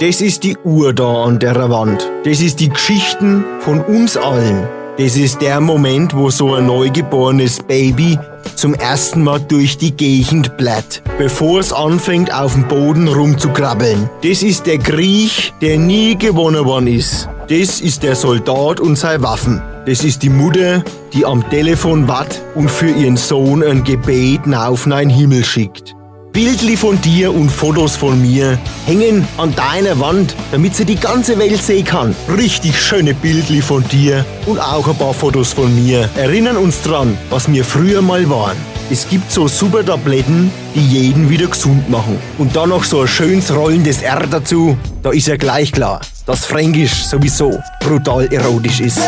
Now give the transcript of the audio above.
Das ist die Uhr da an der Wand. Das ist die Geschichten von uns allen. Das ist der Moment, wo so ein neugeborenes Baby zum ersten Mal durch die Gegend blätt, bevor es anfängt auf dem Boden rumzukrabbeln. Das ist der Krieg, der nie gewonnen worden ist. Das ist der Soldat und seine Waffen. Das ist die Mutter, die am Telefon watt und für ihren Sohn ein Gebet auf in Himmel schickt. Bildli von dir und Fotos von mir hängen an deiner Wand, damit sie die ganze Welt sehen kann. Richtig schöne Bildli von dir und auch ein paar Fotos von mir erinnern uns dran, was wir früher mal waren. Es gibt so super Tabletten, die jeden wieder gesund machen. Und dann noch so ein schönes rollendes R dazu. Da ist ja gleich klar, dass Fränkisch sowieso brutal erotisch ist.